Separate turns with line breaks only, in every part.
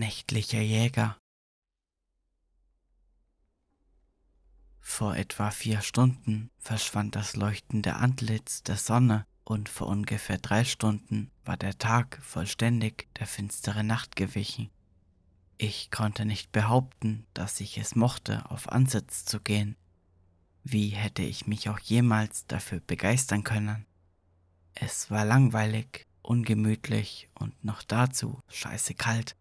Nächtlicher Jäger Vor etwa vier Stunden verschwand das leuchtende Antlitz der Sonne und vor ungefähr drei Stunden war der Tag vollständig der finstere Nacht gewichen. Ich konnte nicht behaupten, dass ich es mochte, auf Ansitz zu gehen. Wie hätte ich mich auch jemals dafür begeistern können? Es war langweilig, ungemütlich und noch dazu scheiße kalt.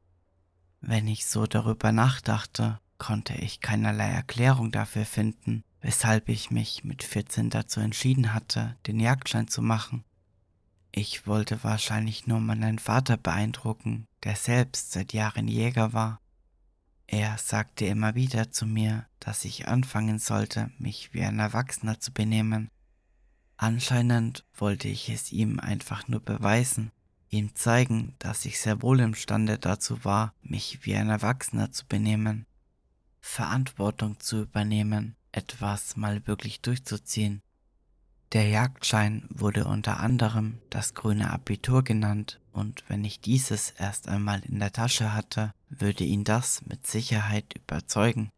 Wenn ich so darüber nachdachte, konnte ich keinerlei Erklärung dafür finden, weshalb ich mich mit 14 dazu entschieden hatte, den Jagdschein zu machen. Ich wollte wahrscheinlich nur meinen Vater beeindrucken, der selbst seit Jahren Jäger war. Er sagte immer wieder zu mir, dass ich anfangen sollte, mich wie ein Erwachsener zu benehmen. Anscheinend wollte ich es ihm einfach nur beweisen, ihm zeigen, dass ich sehr wohl imstande dazu war, mich wie ein Erwachsener zu benehmen, Verantwortung zu übernehmen, etwas mal wirklich durchzuziehen. Der Jagdschein wurde unter anderem das grüne Abitur genannt und wenn ich dieses erst einmal in der Tasche hatte, würde ihn das mit Sicherheit überzeugen.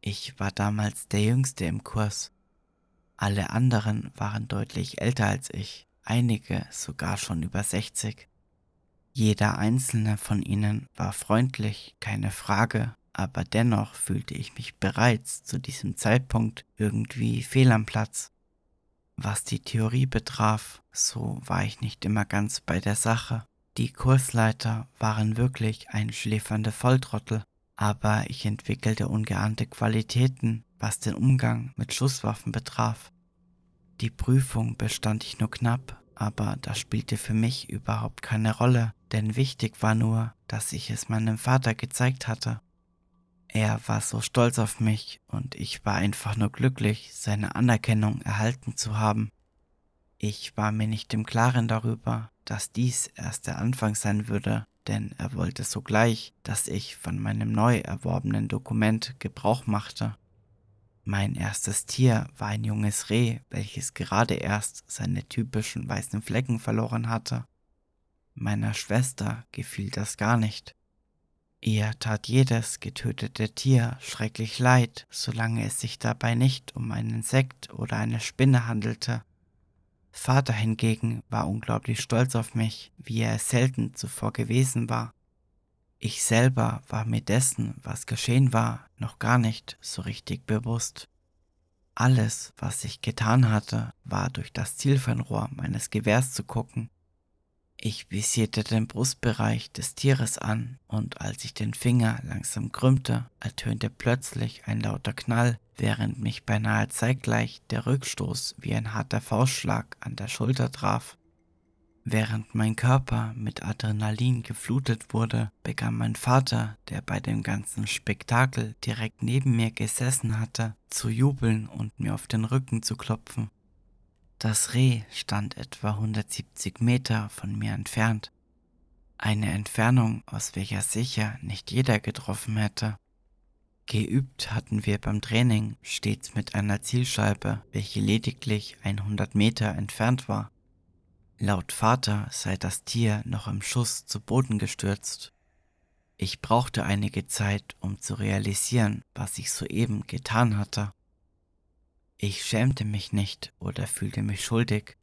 Ich war damals der Jüngste im Kurs. Alle anderen waren deutlich älter als ich, einige sogar schon über 60. Jeder einzelne von ihnen war freundlich, keine Frage, aber dennoch fühlte ich mich bereits zu diesem Zeitpunkt irgendwie fehl am Platz. Was die Theorie betraf, so war ich nicht immer ganz bei der Sache. Die Kursleiter waren wirklich ein schläfernde Volltrottel, aber ich entwickelte ungeahnte Qualitäten, was den Umgang mit Schusswaffen betraf. Die Prüfung bestand ich nur knapp, aber das spielte für mich überhaupt keine Rolle, denn wichtig war nur, dass ich es meinem Vater gezeigt hatte. Er war so stolz auf mich und ich war einfach nur glücklich, seine Anerkennung erhalten zu haben. Ich war mir nicht im Klaren darüber, dass dies erst der Anfang sein würde, denn er wollte sogleich, dass ich von meinem neu erworbenen Dokument Gebrauch machte. Mein erstes Tier war ein junges Reh, welches gerade erst seine typischen weißen Flecken verloren hatte. Meiner Schwester gefiel das gar nicht. Ihr tat jedes getötete Tier schrecklich leid, solange es sich dabei nicht um ein Insekt oder eine Spinne handelte. Vater hingegen war unglaublich stolz auf mich, wie er es selten zuvor gewesen war. Ich selber war mir dessen, was geschehen war, noch gar nicht so richtig bewusst. Alles, was ich getan hatte, war durch das Zielfernrohr meines Gewehrs zu gucken ich visierte den Brustbereich des Tieres an, und als ich den Finger langsam krümmte, ertönte plötzlich ein lauter Knall, während mich beinahe zeitgleich der Rückstoß wie ein harter Faustschlag an der Schulter traf. Während mein Körper mit Adrenalin geflutet wurde, begann mein Vater, der bei dem ganzen Spektakel direkt neben mir gesessen hatte, zu jubeln und mir auf den Rücken zu klopfen. Das Reh stand etwa 170 Meter von mir entfernt. Eine Entfernung, aus welcher sicher nicht jeder getroffen hätte. Geübt hatten wir beim Training stets mit einer Zielscheibe, welche lediglich 100 Meter entfernt war. Laut Vater sei das Tier noch im Schuss zu Boden gestürzt. Ich brauchte einige Zeit, um zu realisieren, was ich soeben getan hatte. Ich schämte mich nicht oder fühlte mich schuldig.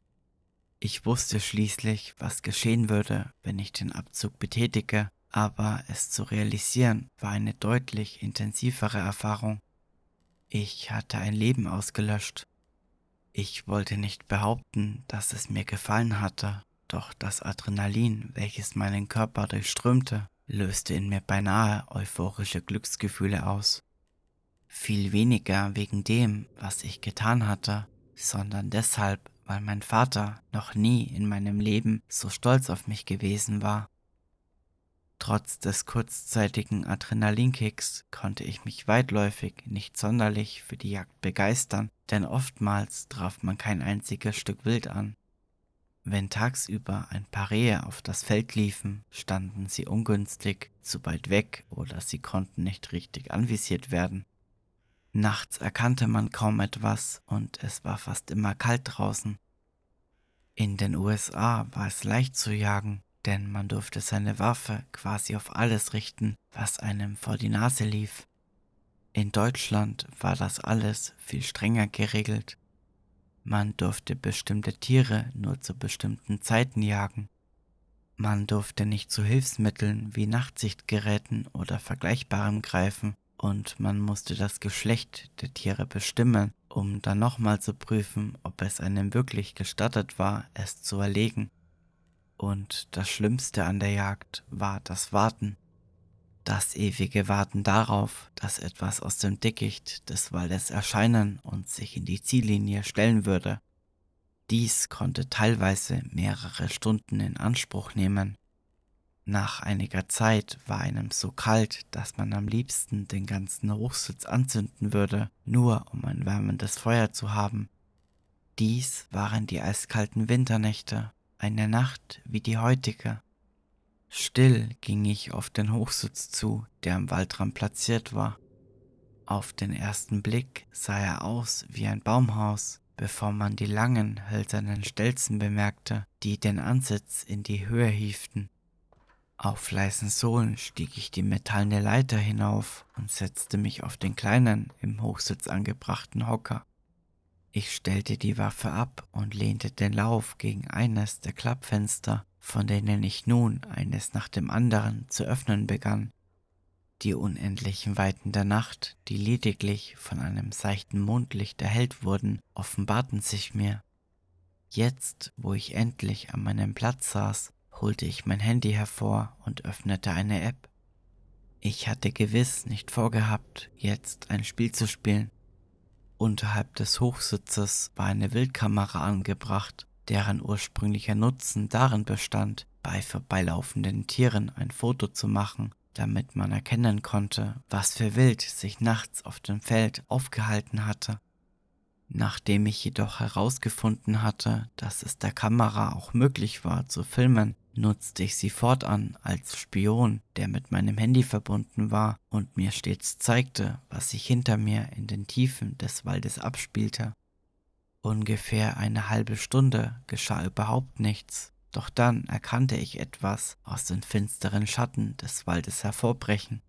Ich wusste schließlich, was geschehen würde, wenn ich den Abzug betätige, aber es zu realisieren war eine deutlich intensivere Erfahrung. Ich hatte ein Leben ausgelöscht. Ich wollte nicht behaupten, dass es mir gefallen hatte, doch das Adrenalin, welches meinen Körper durchströmte, löste in mir beinahe euphorische Glücksgefühle aus. Viel weniger wegen dem, was ich getan hatte, sondern deshalb, weil mein Vater noch nie in meinem Leben so stolz auf mich gewesen war. Trotz des kurzzeitigen Adrenalinkicks konnte ich mich weitläufig nicht sonderlich für die Jagd begeistern, denn oftmals traf man kein einziges Stück Wild an. Wenn tagsüber ein paar Rehe auf das Feld liefen, standen sie ungünstig, zu weit weg oder sie konnten nicht richtig anvisiert werden. Nachts erkannte man kaum etwas und es war fast immer kalt draußen. In den USA war es leicht zu jagen, denn man durfte seine Waffe quasi auf alles richten, was einem vor die Nase lief. In Deutschland war das alles viel strenger geregelt. Man durfte bestimmte Tiere nur zu bestimmten Zeiten jagen. Man durfte nicht zu Hilfsmitteln wie Nachtsichtgeräten oder Vergleichbarem greifen und man musste das Geschlecht der Tiere bestimmen, um dann nochmal zu prüfen, ob es einem wirklich gestattet war, es zu erlegen. Und das Schlimmste an der Jagd war das Warten. Das ewige Warten darauf, dass etwas aus dem Dickicht des Waldes erscheinen und sich in die Ziellinie stellen würde. Dies konnte teilweise mehrere Stunden in Anspruch nehmen. Nach einiger Zeit war einem so kalt, dass man am liebsten den ganzen Hochsitz anzünden würde, nur um ein wärmendes Feuer zu haben. Dies waren die eiskalten Winternächte, eine Nacht wie die heutige. Still ging ich auf den Hochsitz zu, der am Waldrand platziert war. Auf den ersten Blick sah er aus wie ein Baumhaus, bevor man die langen, hölzernen Stelzen bemerkte, die den Ansitz in die Höhe hieften. Auf leisen Sohlen stieg ich die metallene Leiter hinauf und setzte mich auf den kleinen, im Hochsitz angebrachten Hocker. Ich stellte die Waffe ab und lehnte den Lauf gegen eines der Klappfenster, von denen ich nun eines nach dem anderen zu öffnen begann. Die unendlichen Weiten der Nacht, die lediglich von einem seichten Mondlicht erhellt wurden, offenbarten sich mir. Jetzt, wo ich endlich an meinem Platz saß, holte ich mein Handy hervor und öffnete eine App. Ich hatte gewiss nicht vorgehabt, jetzt ein Spiel zu spielen. Unterhalb des Hochsitzes war eine Wildkamera angebracht, deren ursprünglicher Nutzen darin bestand, bei vorbeilaufenden Tieren ein Foto zu machen, damit man erkennen konnte, was für Wild sich nachts auf dem Feld aufgehalten hatte. Nachdem ich jedoch herausgefunden hatte, dass es der Kamera auch möglich war zu filmen, nutzte ich sie fortan als Spion, der mit meinem Handy verbunden war und mir stets zeigte, was sich hinter mir in den Tiefen des Waldes abspielte. Ungefähr eine halbe Stunde geschah überhaupt nichts, doch dann erkannte ich etwas aus den finsteren Schatten des Waldes hervorbrechen.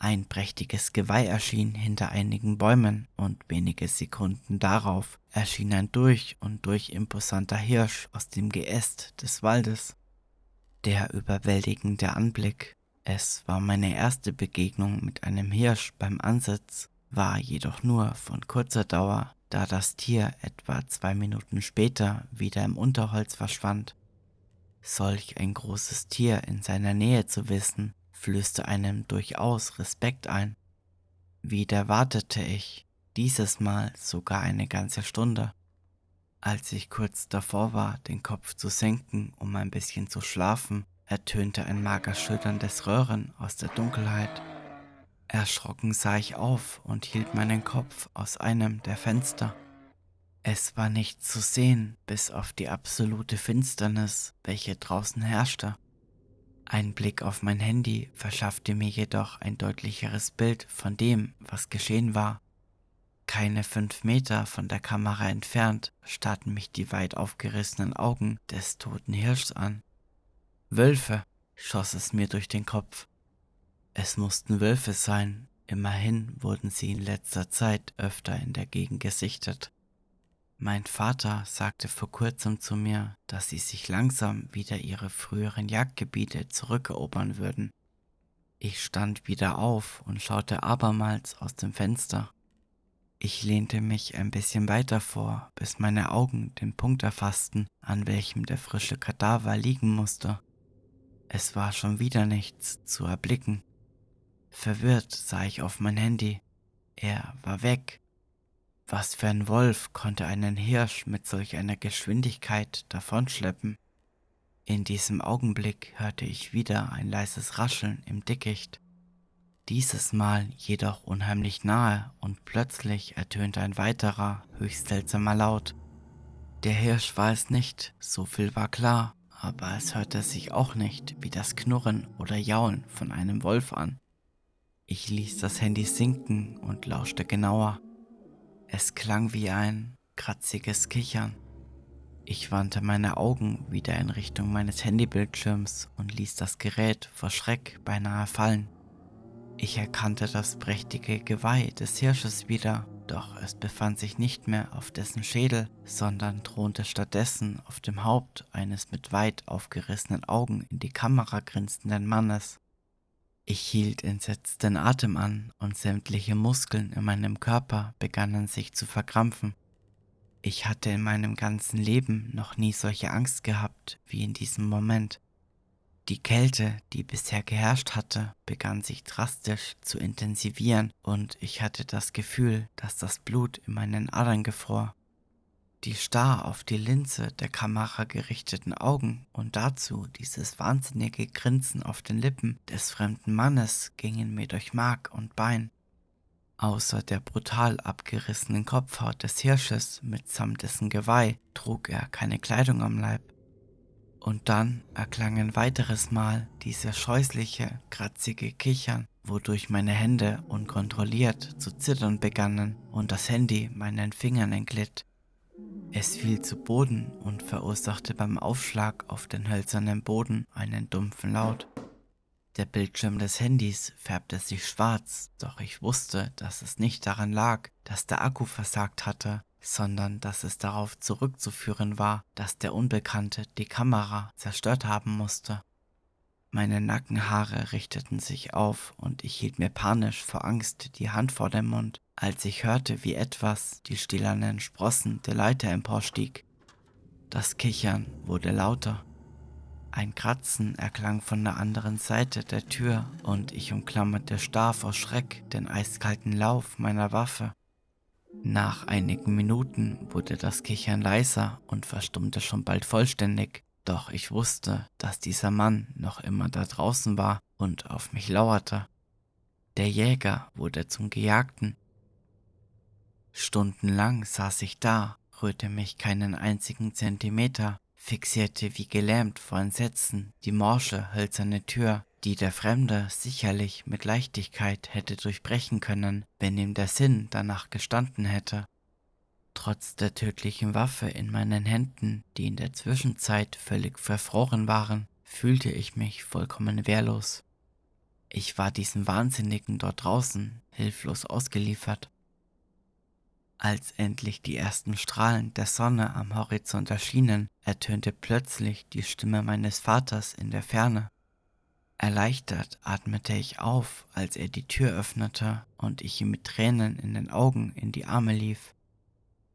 Ein prächtiges Geweih erschien hinter einigen Bäumen und wenige Sekunden darauf erschien ein durch und durch imposanter Hirsch aus dem Geäst des Waldes. Der überwältigende Anblick, es war meine erste Begegnung mit einem Hirsch beim Ansitz, war jedoch nur von kurzer Dauer, da das Tier etwa zwei Minuten später wieder im Unterholz verschwand. Solch ein großes Tier in seiner Nähe zu wissen, flößte einem durchaus Respekt ein. Wieder wartete ich, dieses Mal sogar eine ganze Stunde. Als ich kurz davor war, den Kopf zu senken, um ein bisschen zu schlafen, ertönte ein mager schütterndes Röhren aus der Dunkelheit. Erschrocken sah ich auf und hielt meinen Kopf aus einem der Fenster. Es war nichts zu sehen, bis auf die absolute Finsternis, welche draußen herrschte. Ein Blick auf mein Handy verschaffte mir jedoch ein deutlicheres Bild von dem, was geschehen war. Keine fünf Meter von der Kamera entfernt starrten mich die weit aufgerissenen Augen des toten Hirschs an. Wölfe, schoss es mir durch den Kopf. Es mussten Wölfe sein, immerhin wurden sie in letzter Zeit öfter in der Gegend gesichtet. Mein Vater sagte vor kurzem zu mir, dass sie sich langsam wieder ihre früheren Jagdgebiete zurückerobern würden. Ich stand wieder auf und schaute abermals aus dem Fenster. Ich lehnte mich ein bisschen weiter vor, bis meine Augen den Punkt erfassten, an welchem der frische Kadaver liegen musste. Es war schon wieder nichts zu erblicken. Verwirrt sah ich auf mein Handy. Er war weg. Was für ein Wolf konnte einen Hirsch mit solch einer Geschwindigkeit davonschleppen? In diesem Augenblick hörte ich wieder ein leises Rascheln im Dickicht. Dieses Mal jedoch unheimlich nahe und plötzlich ertönte ein weiterer, höchst seltsamer Laut. Der Hirsch war es nicht, so viel war klar, aber es hörte sich auch nicht wie das Knurren oder Jaulen von einem Wolf an. Ich ließ das Handy sinken und lauschte genauer. Es klang wie ein kratziges Kichern. Ich wandte meine Augen wieder in Richtung meines Handybildschirms und ließ das Gerät vor Schreck beinahe fallen. Ich erkannte das prächtige Geweih des Hirsches wieder, doch es befand sich nicht mehr auf dessen Schädel, sondern thronte stattdessen auf dem Haupt eines mit weit aufgerissenen Augen in die Kamera grinsenden Mannes. Ich hielt entsetzt den Atem an und sämtliche Muskeln in meinem Körper begannen sich zu verkrampfen. Ich hatte in meinem ganzen Leben noch nie solche Angst gehabt wie in diesem Moment. Die Kälte, die bisher geherrscht hatte, begann sich drastisch zu intensivieren und ich hatte das Gefühl, dass das Blut in meinen Adern gefror. Die starr auf die Linse der Kamera gerichteten Augen und dazu dieses wahnsinnige Grinsen auf den Lippen des fremden Mannes gingen mir durch Mark und Bein. Außer der brutal abgerissenen Kopfhaut des Hirsches mitsamt dessen Geweih trug er keine Kleidung am Leib. Und dann erklang ein weiteres Mal dieses scheußliche, kratzige Kichern, wodurch meine Hände unkontrolliert zu zittern begannen und das Handy meinen Fingern entglitt. Es fiel zu Boden und verursachte beim Aufschlag auf den hölzernen Boden einen dumpfen Laut. Der Bildschirm des Handys färbte sich schwarz, doch ich wusste, dass es nicht daran lag, dass der Akku versagt hatte, sondern dass es darauf zurückzuführen war, dass der Unbekannte die Kamera zerstört haben musste. Meine Nackenhaare richteten sich auf und ich hielt mir panisch vor Angst die Hand vor dem Mund, als ich hörte, wie etwas die stählernen Sprossen der Leiter emporstieg. Das Kichern wurde lauter. Ein Kratzen erklang von der anderen Seite der Tür und ich umklammerte starr vor Schreck den eiskalten Lauf meiner Waffe. Nach einigen Minuten wurde das Kichern leiser und verstummte schon bald vollständig, doch ich wusste, dass dieser Mann noch immer da draußen war und auf mich lauerte. Der Jäger wurde zum Gejagten. Stundenlang saß ich da, rührte mich keinen einzigen Zentimeter fixierte wie gelähmt vor Entsetzen die morsche, hölzerne Tür, die der Fremde sicherlich mit Leichtigkeit hätte durchbrechen können, wenn ihm der Sinn danach gestanden hätte. Trotz der tödlichen Waffe in meinen Händen, die in der Zwischenzeit völlig verfroren waren, fühlte ich mich vollkommen wehrlos. Ich war diesem Wahnsinnigen dort draußen hilflos ausgeliefert. Als endlich die ersten Strahlen der Sonne am Horizont erschienen, ertönte plötzlich die Stimme meines Vaters in der Ferne. Erleichtert atmete ich auf, als er die Tür öffnete und ich ihm mit Tränen in den Augen in die Arme lief.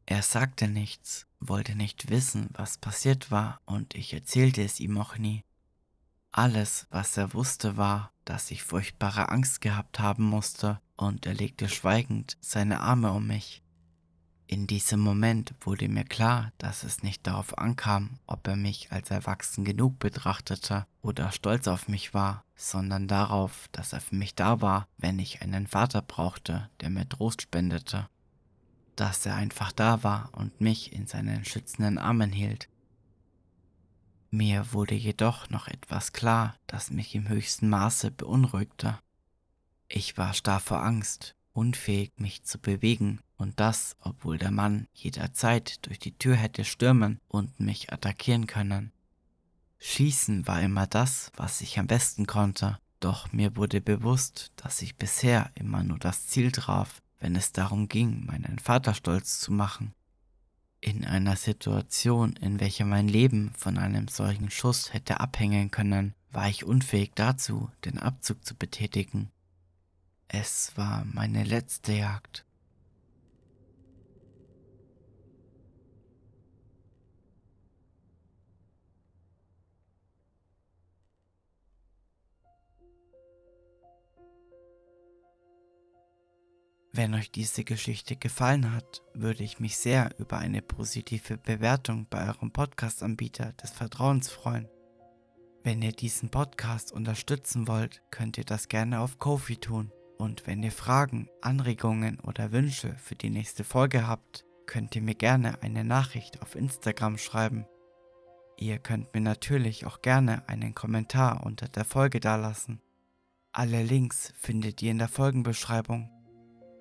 Er sagte nichts, wollte nicht wissen, was passiert war, und ich erzählte es ihm auch nie. Alles, was er wusste, war, dass ich furchtbare Angst gehabt haben musste, und er legte schweigend seine Arme um mich. In diesem Moment wurde mir klar, dass es nicht darauf ankam, ob er mich als erwachsen genug betrachtete oder stolz auf mich war, sondern darauf, dass er für mich da war, wenn ich einen Vater brauchte, der mir Trost spendete. Dass er einfach da war und mich in seinen schützenden Armen hielt. Mir wurde jedoch noch etwas klar, das mich im höchsten Maße beunruhigte. Ich war starr vor Angst, unfähig mich zu bewegen und das, obwohl der Mann jederzeit durch die Tür hätte stürmen und mich attackieren können. Schießen war immer das, was ich am besten konnte, doch mir wurde bewusst, dass ich bisher immer nur das Ziel traf, wenn es darum ging, meinen Vater stolz zu machen. In einer Situation, in welcher mein Leben von einem solchen Schuss hätte abhängen können, war ich unfähig dazu, den Abzug zu betätigen. Es war meine letzte Jagd. Wenn euch diese Geschichte gefallen hat, würde ich mich sehr über eine positive Bewertung bei eurem Podcast-Anbieter des Vertrauens freuen. Wenn ihr diesen Podcast unterstützen wollt, könnt ihr das gerne auf Kofi tun. Und wenn ihr Fragen, Anregungen oder Wünsche für die nächste Folge habt, könnt ihr mir gerne eine Nachricht auf Instagram schreiben. Ihr könnt mir natürlich auch gerne einen Kommentar unter der Folge dalassen. Alle Links findet ihr in der Folgenbeschreibung.